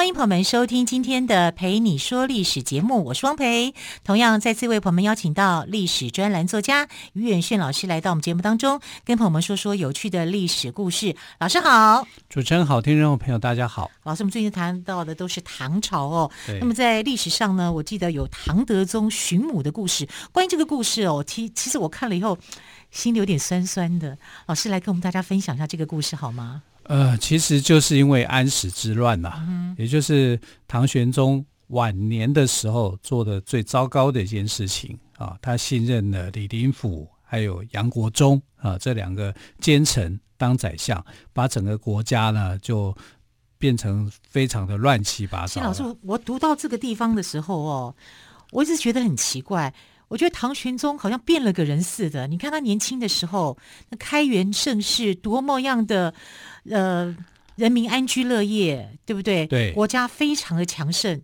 欢迎朋友们收听今天的《陪你说历史》节目，我是汪培。同样再次为朋友们邀请到历史专栏作家于远炫老师来到我们节目当中，跟朋友们说说有趣的历史故事。老师好，主持人好，听众朋友大家好。老师，我们最近谈到的都是唐朝哦。那么在历史上呢，我记得有唐德宗寻母的故事。关于这个故事哦，其其实我看了以后，心里有点酸酸的。老师来跟我们大家分享一下这个故事好吗？呃，其实就是因为安史之乱呐、啊，嗯、也就是唐玄宗晚年的时候做的最糟糕的一件事情啊。他信任了李林甫还有杨国忠啊这两个奸臣当宰相，把整个国家呢就变成非常的乱七八糟。老师，我读到这个地方的时候哦，我一直觉得很奇怪。我觉得唐玄宗好像变了个人似的。你看他年轻的时候，那开元盛世多么样的，呃，人民安居乐业，对不对？对，国家非常的强盛。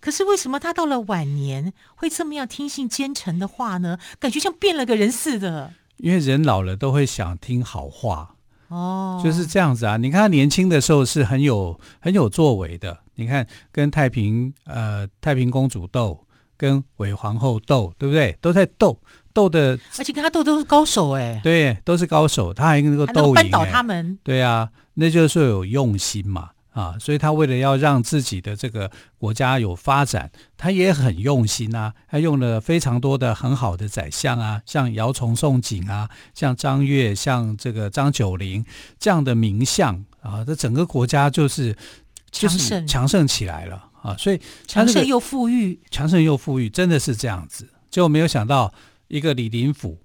可是为什么他到了晚年会这么样听信奸臣的话呢？感觉像变了个人似的。因为人老了都会想听好话哦，就是这样子啊。你看他年轻的时候是很有很有作为的。你看跟太平呃太平公主斗。跟韦皇后斗，对不对？都在斗，斗的，而且跟他斗都是高手哎，对，都是高手，他还能够斗赢，扳倒他们，对啊，那就是说有用心嘛，啊，所以他为了要让自己的这个国家有发展，他也很用心啊，他用了非常多的很好的宰相啊，像姚崇、宋璟啊，像张悦，像这个张九龄这样的名相啊，这整个国家就是就是强盛起来了。啊，所以强盛又富裕，强盛又富裕，真的是这样子。就没有想到一个李林甫，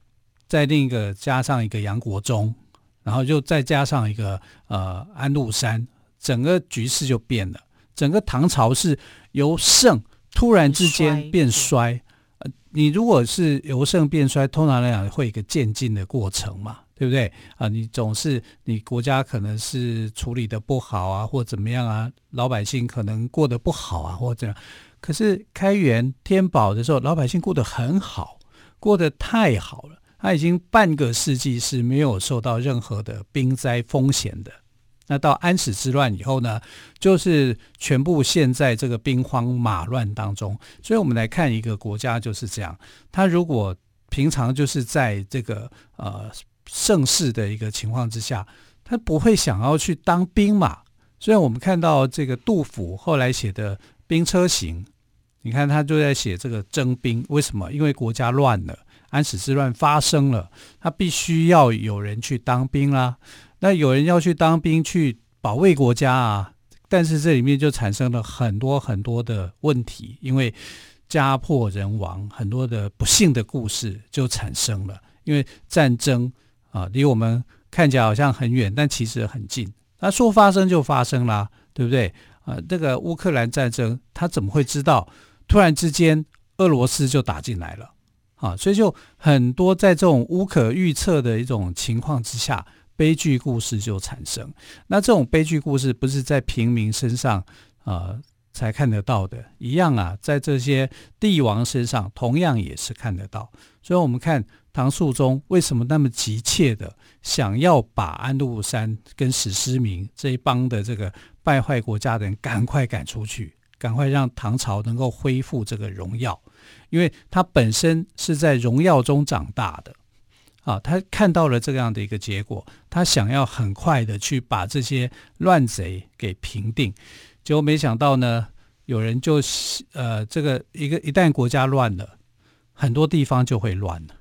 再另一个加上一个杨国忠，然后就再加上一个呃安禄山，整个局势就变了。整个唐朝是由盛突然之间变衰。呃，你如果是由盛变衰，通常来讲会有一个渐进的过程嘛。对不对啊？你总是你国家可能是处理的不好啊，或怎么样啊？老百姓可能过得不好啊，或者怎样可是开元天宝的时候，老百姓过得很好，过得太好了。他已经半个世纪是没有受到任何的兵灾风险的。那到安史之乱以后呢，就是全部陷在这个兵荒马乱当中。所以我们来看一个国家就是这样，他如果平常就是在这个呃。盛世的一个情况之下，他不会想要去当兵嘛。虽然我们看到这个杜甫后来写的《兵车行》，你看他就在写这个征兵。为什么？因为国家乱了，安史之乱发生了，他必须要有人去当兵啦。那有人要去当兵去保卫国家啊，但是这里面就产生了很多很多的问题，因为家破人亡，很多的不幸的故事就产生了。因为战争。啊，离我们看起来好像很远，但其实很近。那说发生就发生啦，对不对？啊，这个乌克兰战争，他怎么会知道？突然之间，俄罗斯就打进来了。啊，所以就很多在这种无可预测的一种情况之下，悲剧故事就产生。那这种悲剧故事不是在平民身上啊才看得到的，一样啊，在这些帝王身上同样也是看得到。所以我们看。唐肃宗为什么那么急切的想要把安禄山跟史思明这一帮的这个败坏国家的人赶快赶出去，赶快让唐朝能够恢复这个荣耀？因为他本身是在荣耀中长大的，啊，他看到了这样的一个结果，他想要很快的去把这些乱贼给平定，结果没想到呢，有人就呃，这个一个一旦国家乱了，很多地方就会乱了。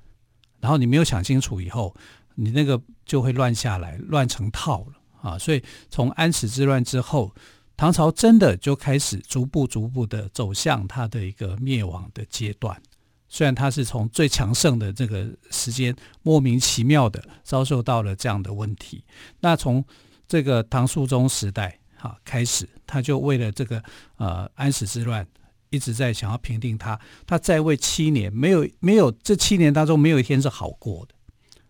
然后你没有想清楚以后，你那个就会乱下来，乱成套了啊！所以从安史之乱之后，唐朝真的就开始逐步逐步的走向它的一个灭亡的阶段。虽然它是从最强盛的这个时间莫名其妙的遭受到了这样的问题。那从这个唐肃宗时代好开始，他就为了这个呃安史之乱，一直在想要平定他。他在位七年，没有没有这七年当中没有一天是好过的。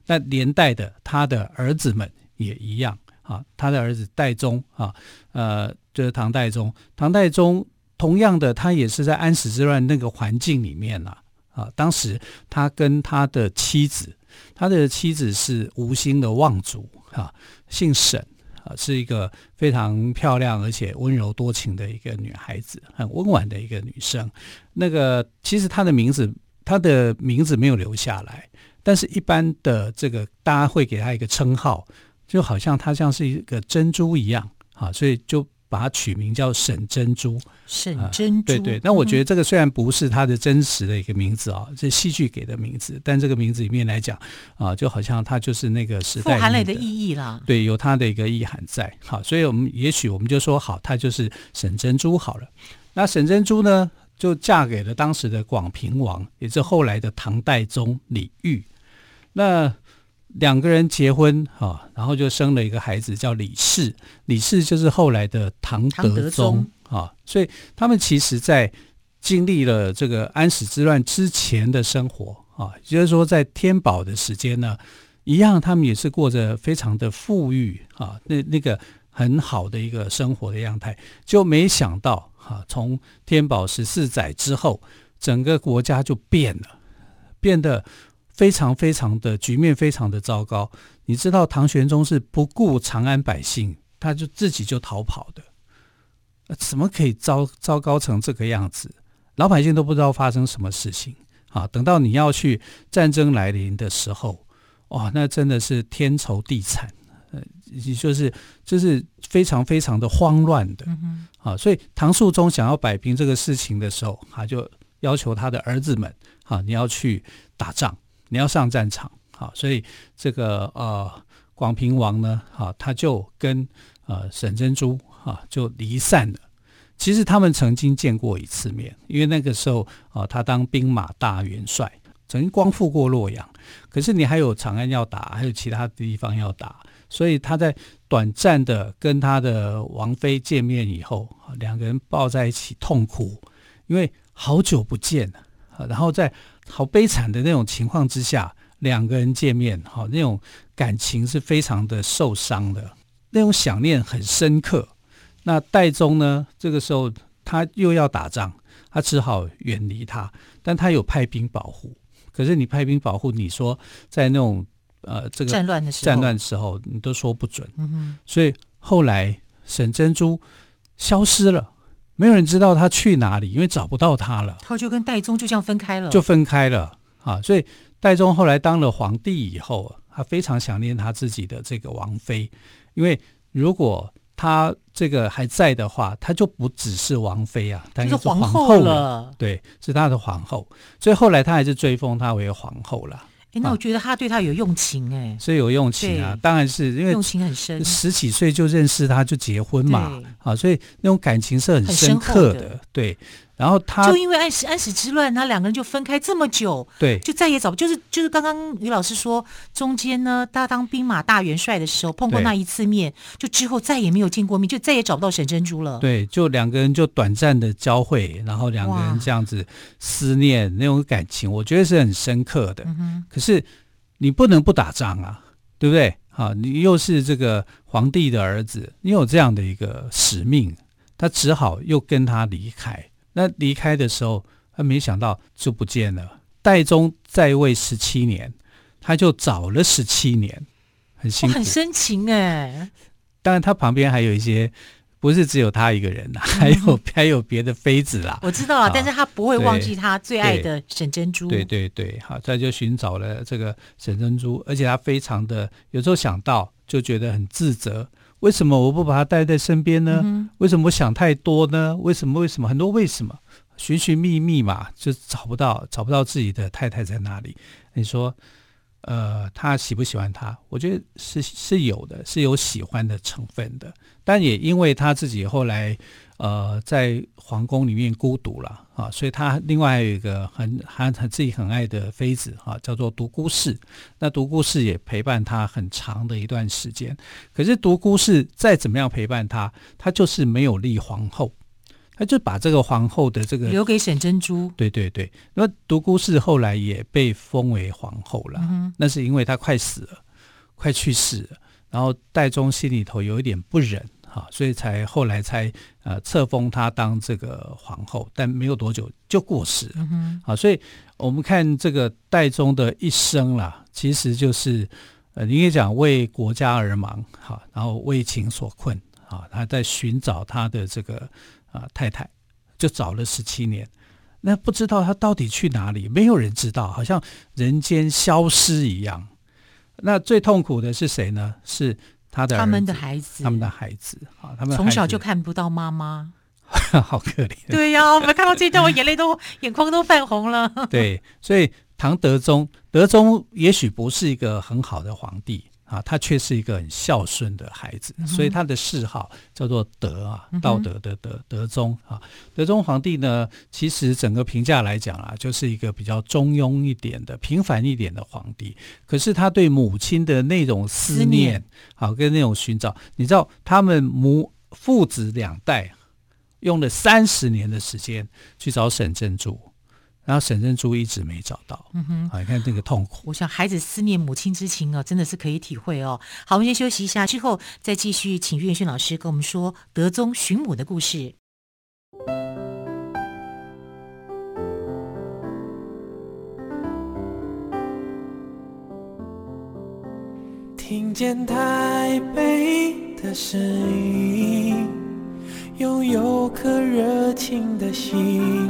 那连带的他的儿子们也一样啊，他的儿子代宗啊，呃，就是唐代宗。唐代宗同样的，他也是在安史之乱那个环境里面啊。啊，当时他跟他的妻子，他的妻子是吴兴的望族啊，姓沈啊，是一个非常漂亮而且温柔多情的一个女孩子，很温婉的一个女生。那个其实她的名字，她的名字没有留下来，但是一般的这个大家会给她一个称号，就好像她像是一个珍珠一样啊，所以就。把它取名叫沈珍珠，沈珍珠，对对。那我觉得这个虽然不是他的真实的一个名字啊，这、嗯、戏剧给的名字，但这个名字里面来讲啊，就好像它就是那个时代富含泪的意义啦。对，有它的一个意涵在。好，所以我们也许我们就说好，它就是沈珍珠好了。那沈珍珠呢，就嫁给了当时的广平王，也是后来的唐代宗李煜。那两个人结婚哈，然后就生了一个孩子叫李氏，李氏就是后来的唐德宗啊。所以他们其实，在经历了这个安史之乱之前的生活啊，也就是说，在天宝的时间呢，一样他们也是过着非常的富裕啊，那那个很好的一个生活的样态。就没想到哈，从天宝十四载之后，整个国家就变了，变得。非常非常的局面非常的糟糕，你知道唐玄宗是不顾长安百姓，他就自己就逃跑的，怎么可以糟糟糕成这个样子？老百姓都不知道发生什么事情啊！等到你要去战争来临的时候，哇，那真的是天愁地惨，呃，就是就是非常非常的慌乱的，啊，所以唐肃宗想要摆平这个事情的时候，他就要求他的儿子们啊，你要去打仗。你要上战场，好，所以这个呃广平王呢，哈，他就跟呃沈珍珠哈就离散了。其实他们曾经见过一次面，因为那个时候啊，他当兵马大元帅，曾经光复过洛阳。可是你还有长安要打，还有其他地方要打，所以他在短暂的跟他的王妃见面以后，两个人抱在一起痛哭，因为好久不见了。然后在好悲惨的那种情况之下，两个人见面，好，那种感情是非常的受伤的，那种想念很深刻。那戴宗呢，这个时候他又要打仗，他只好远离他，但他有派兵保护。可是你派兵保护，你说在那种呃这个战乱的时候，战乱的时候，你都说不准。嗯哼。所以后来沈珍珠消失了。没有人知道他去哪里，因为找不到他了。他就跟戴宗就这样分开了，就分开了啊！所以戴宗后来当了皇帝以后，他非常想念他自己的这个王妃，因为如果他这个还在的话，他就不只是王妃啊，他是皇后了。对，是他的皇后。所以后来他还是追封她为皇后了。哎，那我觉得他对他有用情哎，所以有用情啊，当然是因为用情很深，十几岁就认识他就结婚嘛，啊，所以那种感情是很深刻的，对。然后他就因为安史安史之乱，他两个人就分开这么久，对，就再也找不就是就是刚刚于老师说，中间呢，他当兵马大元帅的时候碰过那一次面，就之后再也没有见过面，就再也找不到沈珍珠了。对，就两个人就短暂的交汇，然后两个人这样子思念那种感情，我觉得是很深刻的。嗯、可是你不能不打仗啊，对不对？啊，你又是这个皇帝的儿子，你有这样的一个使命，他只好又跟他离开。那离开的时候，他没想到就不见了。代宗在位十七年，他就早了十七年，很辛苦，很深情哎。当然，他旁边还有一些，不是只有他一个人呐，还有还有别的妃子啦。我知道啊，但是他不会忘记他最爱的沈珍珠。对对对，好，他就寻找了这个沈珍珠，而且他非常的有时候想到就觉得很自责。为什么我不把他带在身边呢？嗯、为什么我想太多呢？为什么？为什么？很多为什么？寻寻觅觅嘛，就找不到，找不到自己的太太在哪里。你说，呃，他喜不喜欢他？我觉得是是有的，是有喜欢的成分的。但也因为他自己后来。呃，在皇宫里面孤独了啊，所以他另外还有一个很很很自己很爱的妃子啊，叫做独孤氏。那独孤氏也陪伴他很长的一段时间。可是独孤氏再怎么样陪伴他，他就是没有立皇后，他就把这个皇后的这个留给沈珍珠。对对对，那独孤氏后来也被封为皇后了，嗯、那是因为她快死了，快去世了，然后戴宗心里头有一点不忍。啊，所以才后来才呃册封她当这个皇后，但没有多久就过世了。嗯、好，所以我们看这个戴宗的一生啦，其实就是呃，你可以讲为国家而忙，哈，然后为情所困，啊，他在寻找他的这个啊、呃、太太，就找了十七年，那不知道他到底去哪里，没有人知道，好像人间消失一样。那最痛苦的是谁呢？是。他的他们的孩子，他们的孩子，啊，他们从小就看不到妈妈，好可怜。对呀、啊，我们看到这段，我眼泪都眼眶都泛红了。对，所以唐德宗，德宗也许不是一个很好的皇帝。啊，他却是一个很孝顺的孩子，嗯、所以他的谥号叫做德啊，道德的德，德宗啊。德宗皇帝呢，其实整个评价来讲啊，就是一个比较中庸一点的、平凡一点的皇帝。可是他对母亲的那种思念，思念好跟那种寻找，你知道，他们母父子两代用了三十年的时间去找沈珍珠。然后沈珍珠一直没找到，嗯哼，啊，你看那个痛苦。我想孩子思念母亲之情啊，真的是可以体会哦。好，我们先休息一下，之后再继续请岳轩老师跟我们说德宗寻母的故事。听见台北的声音，拥有颗热情的心。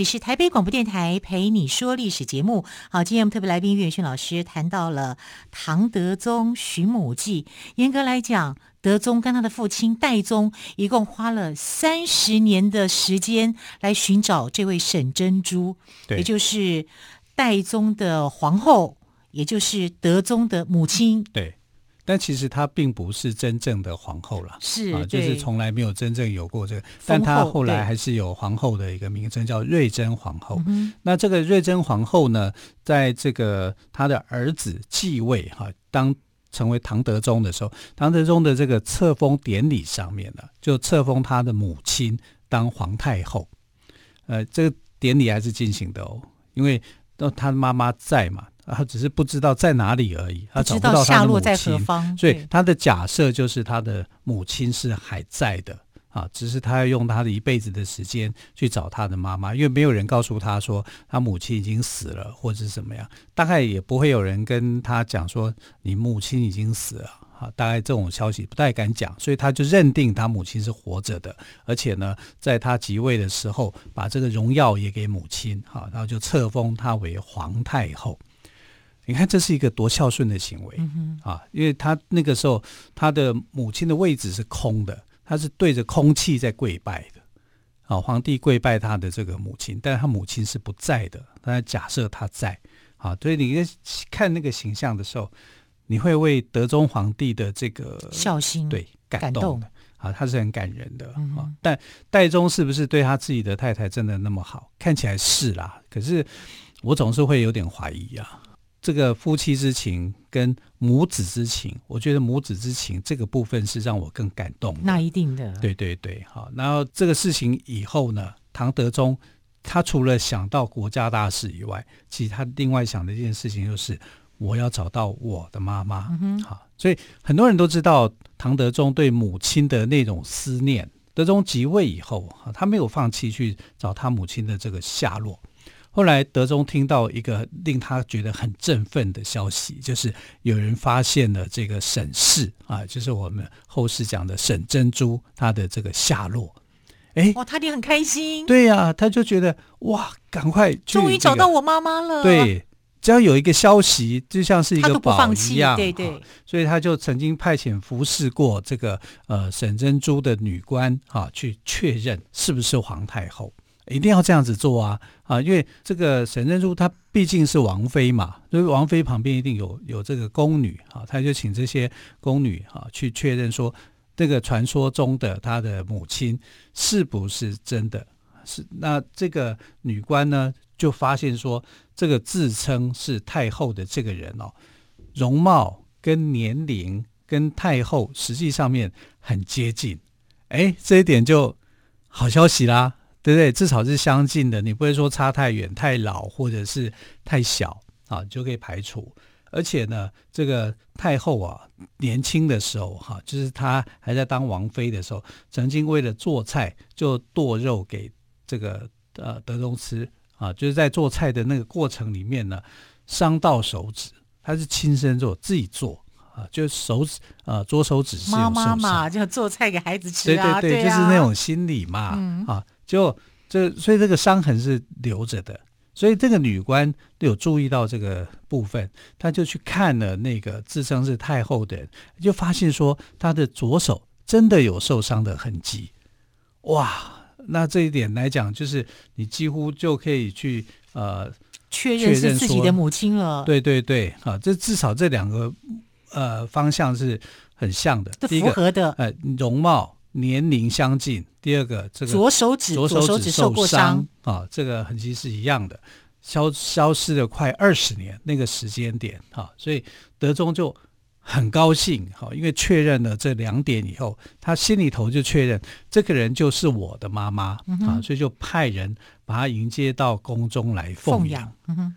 里是台北广播电台陪你说历史节目。好，今天我们特别来宾岳轩老师谈到了唐德宗寻母记。严格来讲，德宗跟他的父亲代宗一共花了三十年的时间来寻找这位沈珍珠，也就是代宗的皇后，也就是德宗的母亲。对。但其实她并不是真正的皇后了，是啊，就是从来没有真正有过这个。但她后来还是有皇后的一个名称，叫瑞珍皇后。那这个瑞珍皇后呢，在这个她的儿子继位哈，当成为唐德宗的时候，唐德宗的这个册封典礼上面呢，就册封他的母亲当皇太后。呃，这个典礼还是进行的哦，因为那他妈妈在嘛。他只是不知道在哪里而已，他找不到他的母亲，所以他的假设就是他的母亲是还在的啊，只是他要用他的一辈子的时间去找他的妈妈，因为没有人告诉他说他母亲已经死了或者是怎么样，大概也不会有人跟他讲说你母亲已经死了啊，大概这种消息不太敢讲，所以他就认定他母亲是活着的，而且呢，在他即位的时候把这个荣耀也给母亲，好，然后就册封他为皇太后。你看，这是一个多孝顺的行为，啊！因为他那个时候，他的母亲的位置是空的，他是对着空气在跪拜的。啊，皇帝跪拜他的这个母亲，但是他母亲是不在的，但假设他在。啊，所以你看那个形象的时候，你会为德宗皇帝的这个孝心对感动的啊，他是很感人的。嗯、啊，但戴宗是不是对他自己的太太真的那么好？看起来是啦，可是我总是会有点怀疑啊。这个夫妻之情跟母子之情，我觉得母子之情这个部分是让我更感动的。那一定的，对对对，好。然后这个事情以后呢，唐德宗他除了想到国家大事以外，其实他另外想的一件事情就是我要找到我的妈妈。嗯哼，好。所以很多人都知道唐德宗对母亲的那种思念。德宗即位以后，他没有放弃去找他母亲的这个下落。后来，德宗听到一个令他觉得很振奋的消息，就是有人发现了这个沈氏啊，就是我们后世讲的沈珍珠，她的这个下落。哎，哇，他也很开心。对呀、啊，他就觉得哇，赶快、这个，终于找到我妈妈了。对，只要有一个消息，就像是一个宝一样，对对、啊，所以他就曾经派遣服侍过这个呃沈珍珠的女官啊，去确认是不是皇太后，一定要这样子做啊啊，因为这个沈珍珠她毕竟是王妃嘛，所以王妃旁边一定有有这个宫女啊，他就请这些宫女啊去确认说，这个传说中的她的母亲是不是真的，是那这个女官呢？就发现说，这个自称是太后的这个人哦，容貌跟年龄跟太后实际上面很接近，哎，这一点就好消息啦，对不对？至少是相近的，你不会说差太远、太老或者是太小啊，就可以排除。而且呢，这个太后啊，年轻的时候哈，就是她还在当王妃的时候，曾经为了做菜就剁肉给这个呃德宗吃。啊，就是在做菜的那个过程里面呢，伤到手指，她是亲身做，自己做啊，就是手指啊，左手指是妈妈嘛，就做菜给孩子吃啊，对对对，对啊、就是那种心理嘛，嗯、啊，就这，所以这个伤痕是留着的，所以这个女官有注意到这个部分，她就去看了那个自称是太后的人，就发现说她的左手真的有受伤的痕迹，哇！那这一点来讲，就是你几乎就可以去呃确认是自己的母亲了。对对对，啊，这至少这两个呃方向是很像的，符合的。呃，容貌年龄相近。第二个，这个左手指左手指受过伤啊，这个痕迹是一样的，消消失了快二十年那个时间点啊，所以德宗就。很高兴，哈，因为确认了这两点以后，他心里头就确认这个人就是我的妈妈、嗯、啊，所以就派人把他迎接到宫中来奉养，奉养，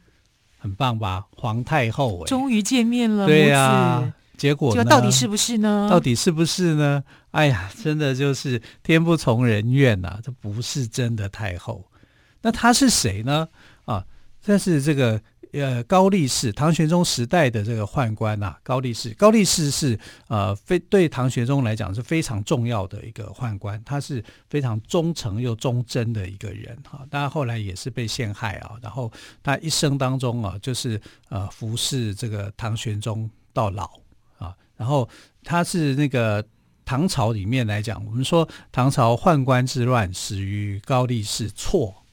很棒吧？皇太后，终于见面了，对呀、啊。结果呢？到底是不是呢？到底是不是呢？哎呀，真的就是天不从人愿呐、啊，这不是真的太后。那他是谁呢？啊，这是这个。呃，高力士，唐玄宗时代的这个宦官呐、啊，高力士，高力士是呃非对唐玄宗来讲是非常重要的一个宦官，他是非常忠诚又忠贞的一个人哈。当然后来也是被陷害啊，然后他一生当中啊，就是呃服侍这个唐玄宗到老啊。然后他是那个唐朝里面来讲，我们说唐朝宦官之乱始于高力士，错。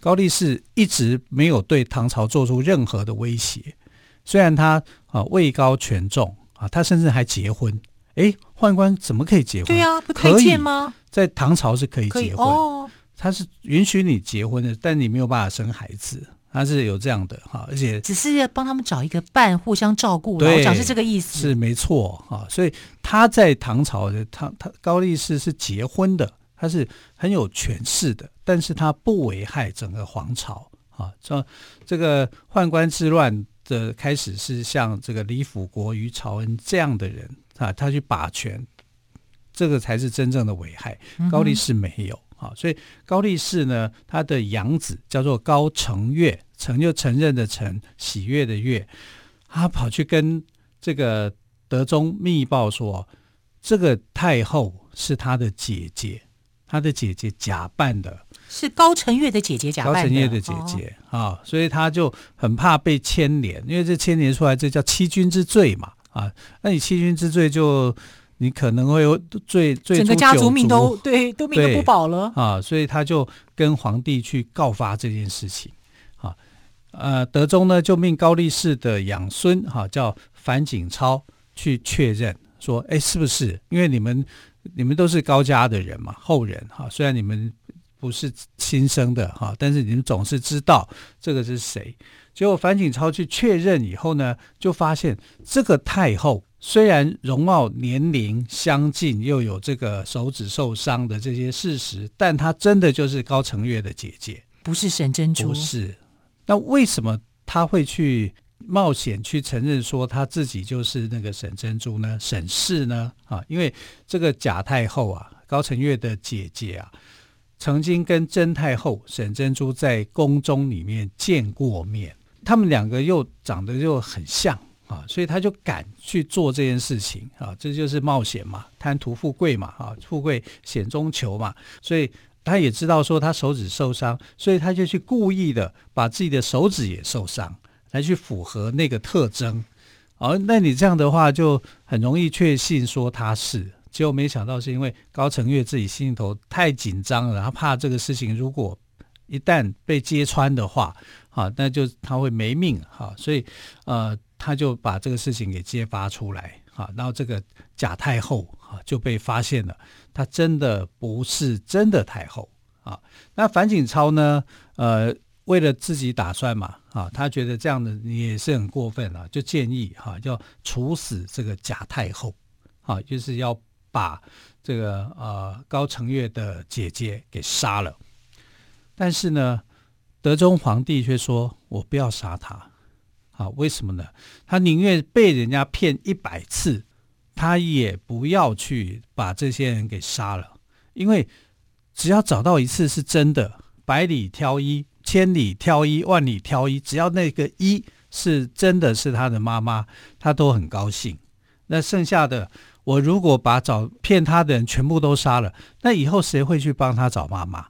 高力士一直没有对唐朝做出任何的威胁，虽然他啊位高权重啊，他甚至还结婚。哎，宦官怎么可以结婚？对呀、啊，不推荐吗？在唐朝是可以结婚，哦，他是允许你结婚的，但你没有办法生孩子，他是有这样的哈，而且只是要帮他们找一个伴，互相照顾。对，我讲是这个意思，是没错哈。所以他在唐朝的他他高力士是结婚的。他是很有权势的，但是他不危害整个皇朝啊。这这个宦官之乱的开始是像这个李辅国、于朝恩这样的人啊，他去把权，这个才是真正的危害。高力士没有啊，所以高力士呢，他的养子叫做高承悦，承就承认的承，喜悦的悦，他跑去跟这个德宗密报说，这个太后是他的姐姐。他的姐姐假扮的，是高承悦的姐姐假扮的。高承悦的姐姐啊、哦哦，所以他就很怕被牵连，因为这牵连出来，这叫欺君之罪嘛啊！那你欺君之罪，就你可能会有最最，整个家族命都对都命都不保了啊！所以他就跟皇帝去告发这件事情啊。呃，德宗呢就命高力士的养孙哈、啊、叫樊景超去确认说，哎，是不是？因为你们。你们都是高家的人嘛，后人哈。虽然你们不是亲生的哈，但是你们总是知道这个是谁。结果樊景超去确认以后呢，就发现这个太后虽然容貌年龄相近，又有这个手指受伤的这些事实，但她真的就是高承月的姐姐，不是沈珍珠。不是。那为什么她会去？冒险去承认说她自己就是那个沈珍珠呢？沈氏呢？啊，因为这个贾太后啊，高承月的姐姐啊，曾经跟真太后沈珍珠在宫中里面见过面，他们两个又长得又很像啊，所以他就敢去做这件事情啊，这就是冒险嘛，贪图富贵嘛，啊，富贵险中求嘛，所以他也知道说他手指受伤，所以他就去故意的把自己的手指也受伤。来去符合那个特征。哦，那你这样的话就很容易确信说他是，结果没想到是因为高承月自己心里头太紧张了，他怕这个事情如果一旦被揭穿的话，啊，那就他会没命哈，所以呃，他就把这个事情给揭发出来，啊，然后这个假太后啊就被发现了，她真的不是真的太后啊。那樊锦超呢，呃。为了自己打算嘛，啊，他觉得这样的也是很过分啊，就建议哈、啊，要处死这个假太后，啊，就是要把这个呃高承岳的姐姐给杀了。但是呢，德宗皇帝却说：“我不要杀他，啊，为什么呢？他宁愿被人家骗一百次，他也不要去把这些人给杀了，因为只要找到一次是真的，百里挑一。”千里挑一，万里挑一，只要那个一是真的是他的妈妈，他都很高兴。那剩下的，我如果把找骗他的人全部都杀了，那以后谁会去帮他找妈妈？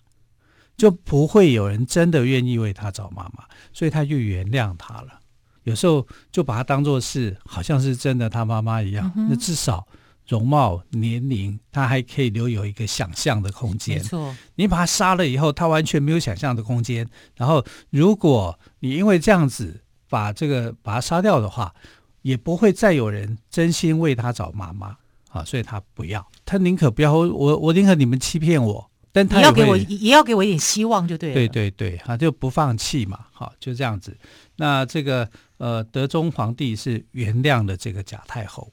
就不会有人真的愿意为他找妈妈，所以他就原谅他了。有时候就把他当做是好像是真的他妈妈一样，嗯、那至少。容貌、年龄，他还可以留有一个想象的空间。没错，你把他杀了以后，他完全没有想象的空间。然后，如果你因为这样子把这个把他杀掉的话，也不会再有人真心为他找妈妈啊。所以他不要，他宁可不要我，我宁可你们欺骗我，但他也要给我也要给我一点希望，就对了。对对对，他就不放弃嘛。好，就这样子。那这个呃，德宗皇帝是原谅了这个贾太后。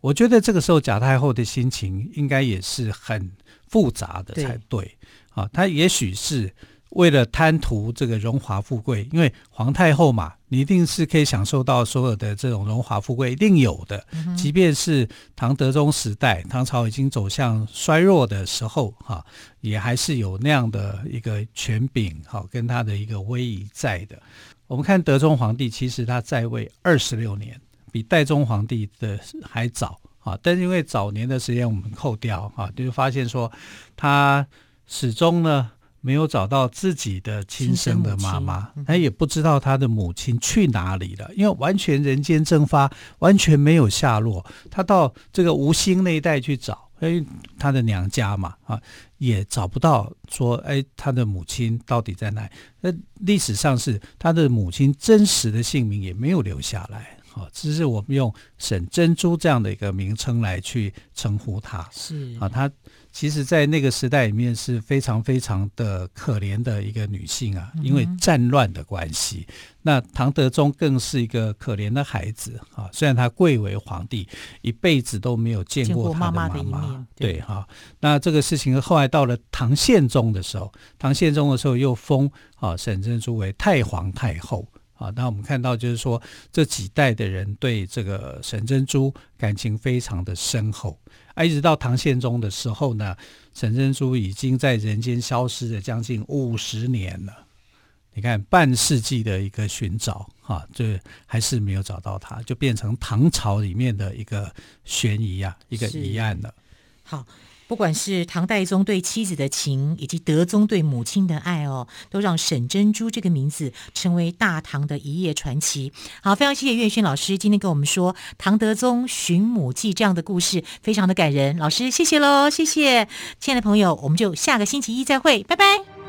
我觉得这个时候贾太后的心情应该也是很复杂的才对，对啊，她也许是为了贪图这个荣华富贵，因为皇太后嘛，你一定是可以享受到所有的这种荣华富贵，一定有的。嗯、即便是唐德宗时代，唐朝已经走向衰弱的时候，哈、啊，也还是有那样的一个权柄，哈、啊，跟他的一个威仪在的。我们看德宗皇帝，其实他在位二十六年。比代宗皇帝的还早啊，但是因为早年的时间我们扣掉啊，就发现说他始终呢没有找到自己的亲生的妈妈，他也不知道他的母亲去哪里了，因为完全人间蒸发，完全没有下落。他到这个吴兴那一带去找，哎他的娘家嘛啊，也找不到说哎他的母亲到底在哪？那历史上是他的母亲真实的姓名也没有留下来。哦，只是我们用沈珍珠这样的一个名称来去称呼她。是啊，她其实，在那个时代里面是非常非常的可怜的一个女性啊，因为战乱的关系。嗯、那唐德宗更是一个可怜的孩子啊，虽然他贵为皇帝，一辈子都没有见过他的妈妈。对哈、啊，那这个事情后来到了唐宪宗的时候，唐宪宗的时候又封啊沈珍珠为太皇太后。啊，那我们看到就是说，这几代的人对这个沈珍珠感情非常的深厚，啊，一直到唐宪宗的时候呢，沈珍珠已经在人间消失了将近五十年了。你看，半世纪的一个寻找，啊，这还是没有找到他，就变成唐朝里面的一个悬疑啊，一个疑案了。好。不管是唐代宗对妻子的情，以及德宗对母亲的爱哦，都让沈珍珠这个名字成为大唐的一夜传奇。好，非常谢谢岳轩老师今天跟我们说唐德宗寻母记这样的故事，非常的感人。老师，谢谢喽，谢谢，亲爱的朋友，我们就下个星期一再会，拜拜。